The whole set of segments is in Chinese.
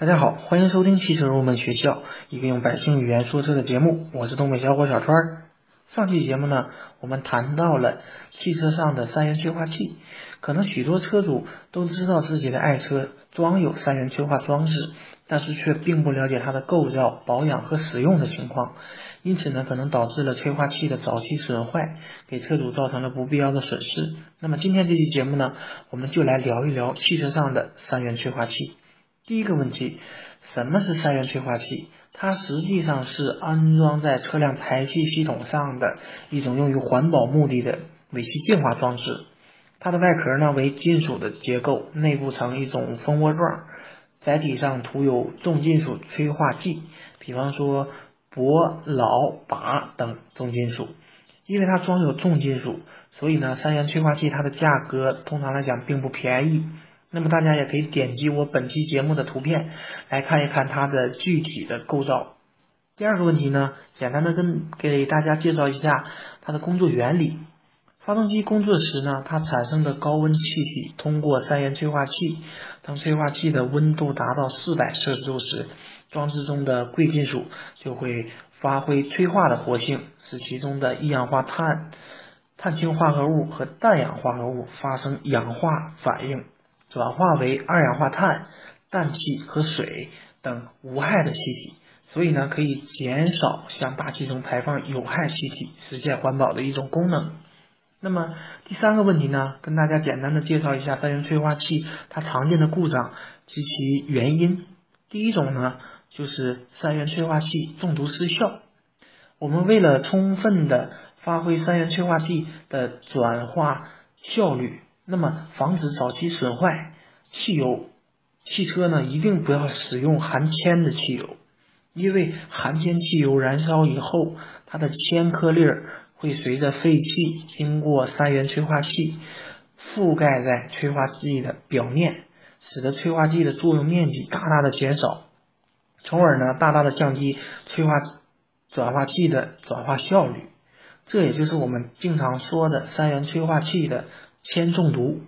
大家好，欢迎收听汽车入门学校，一个用百姓语言说车的节目。我是东北小伙小川。上期节目呢，我们谈到了汽车上的三元催化器。可能许多车主都知道自己的爱车装有三元催化装置，但是却并不了解它的构造、保养和使用的情况，因此呢，可能导致了催化器的早期损坏，给车主造成了不必要的损失。那么今天这期节目呢，我们就来聊一聊汽车上的三元催化器。第一个问题，什么是三元催化器？它实际上是安装在车辆排气系统上的一种用于环保目的的尾气净化装置。它的外壳呢为金属的结构，内部呈一种蜂窝状，载体上涂有重金属催化剂，比方说铂、铑、钯等重金属。因为它装有重金属，所以呢，三元催化器它的价格通常来讲并不便宜。那么大家也可以点击我本期节目的图片来看一看它的具体的构造。第二个问题呢，简单的跟给大家介绍一下它的工作原理。发动机工作时呢，它产生的高温气体通过三元催化器，当催化器的温度达到四百摄氏度时，装置中的贵金属就会发挥催化的活性，使其中的一氧化碳、碳氢化合物和氮氧化合物发生氧化反应。转化为二氧化碳、氮气和水等无害的气体，所以呢，可以减少向大气中排放有害气体，实现环保的一种功能。那么第三个问题呢，跟大家简单的介绍一下三元催化器它常见的故障及其原因。第一种呢，就是三元催化器中毒失效。我们为了充分的发挥三元催化剂的转化效率。那么，防止早期损坏汽油，汽车呢一定不要使用含铅的汽油，因为含铅汽油燃烧以后，它的铅颗粒儿会随着废气经过三元催化器，覆盖在催化剂的表面，使得催化剂的作用面积大大的减少，从而呢大大的降低催化转化剂的转化效率。这也就是我们经常说的三元催化器的。铅中毒，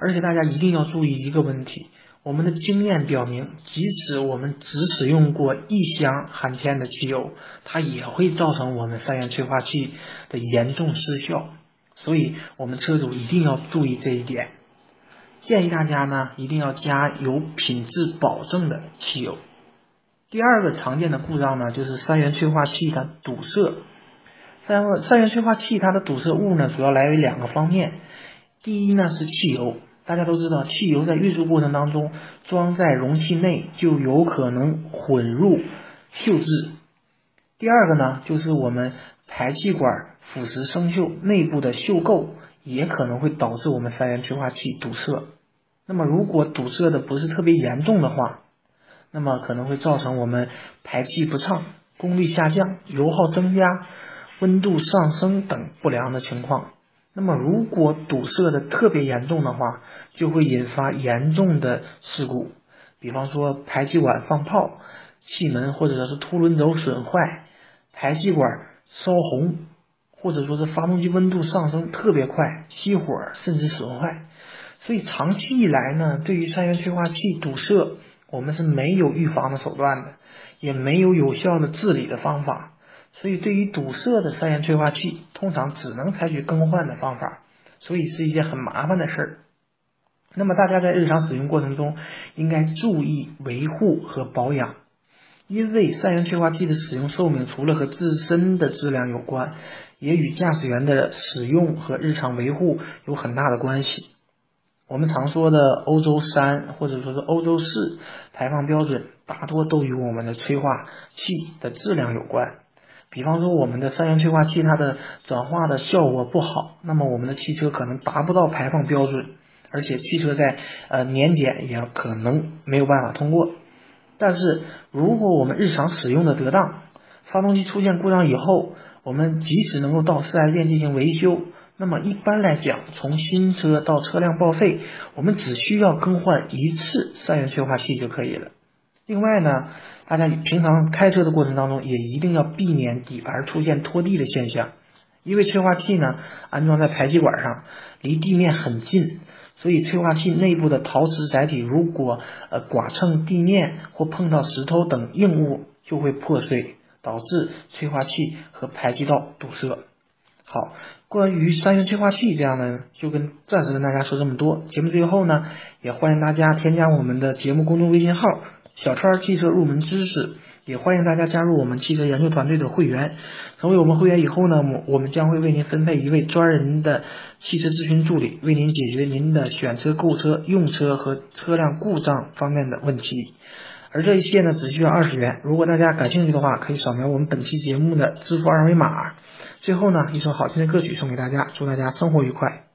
而且大家一定要注意一个问题：我们的经验表明，即使我们只使用过一箱含铅的汽油，它也会造成我们三元催化器的严重失效。所以，我们车主一定要注意这一点。建议大家呢，一定要加有品质保证的汽油。第二个常见的故障呢，就是三元催化器它堵塞。三三元催化器它的堵塞物呢，主要来源于两个方面。第一呢是汽油，大家都知道，汽油在运输过程当中装在容器内就有可能混入锈质。第二个呢就是我们排气管腐蚀生锈，内部的锈垢也可能会导致我们三元催化器堵塞。那么如果堵塞的不是特别严重的话，那么可能会造成我们排气不畅、功率下降、油耗增加、温度上升等不良的情况。那么，如果堵塞的特别严重的话，就会引发严重的事故，比方说排气管放炮、气门或者是凸轮轴损坏、排气管烧红，或者说是发动机温度上升特别快、熄火甚至损坏。所以长期以来呢，对于三元催化器堵塞，我们是没有预防的手段的，也没有有效的治理的方法。所以，对于堵塞的三元催化器，通常只能采取更换的方法，所以是一件很麻烦的事儿。那么，大家在日常使用过程中应该注意维护和保养，因为三元催化器的使用寿命除了和自身的质量有关，也与驾驶员的使用和日常维护有很大的关系。我们常说的欧洲三或者说是欧洲四排放标准，大多都与我们的催化器的质量有关。比方说，我们的三元催化器它的转化的效果不好，那么我们的汽车可能达不到排放标准，而且汽车在呃年检也可能没有办法通过。但是如果我们日常使用的得当，发动机出现故障以后，我们即使能够到四 S 店进行维修，那么一般来讲，从新车到车辆报废，我们只需要更换一次三元催化器就可以了。另外呢，大家平常开车的过程当中，也一定要避免底盘出现拖地的现象，因为催化器呢安装在排气管上，离地面很近，所以催化器内部的陶瓷载体如果呃剐蹭地面或碰到石头等硬物，就会破碎，导致催化器和排气道堵塞。好，关于三元催化器这样的，就跟暂时跟大家说这么多。节目最后呢，也欢迎大家添加我们的节目公众微信号“小川汽车入门知识”，也欢迎大家加入我们汽车研究团队的会员。成为我们会员以后呢，我我们将会为您分配一位专人的汽车咨询助理，为您解决您的选车、购车、用车和车辆故障方面的问题。而这一切呢，只需要二十元。如果大家感兴趣的话，可以扫描我们本期节目的支付二维码。最后呢，一首好听的歌曲送给大家，祝大家生活愉快。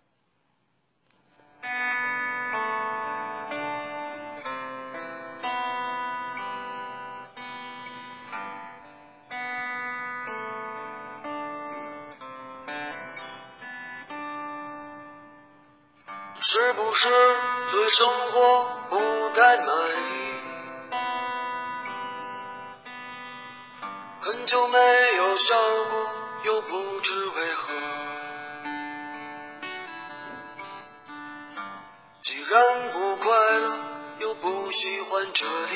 是不是对生活不太满意？很久没有笑过，又不知为何。既然不快乐，又不喜欢这里，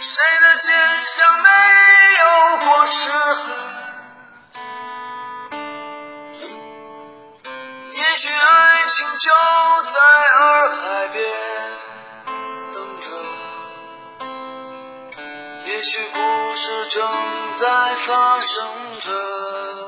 谁的肩上没有过齿痕？也许爱情就在洱海边等着，也许故事正在发生着。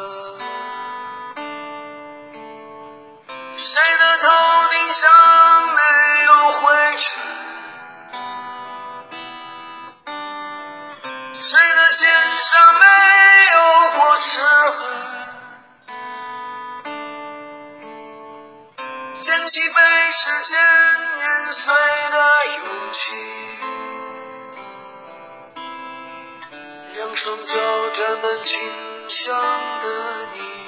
顶上没有灰尘？谁的肩上没有过齿痕？捡起被时间碾碎的勇气，让双脚沾满清香的泥。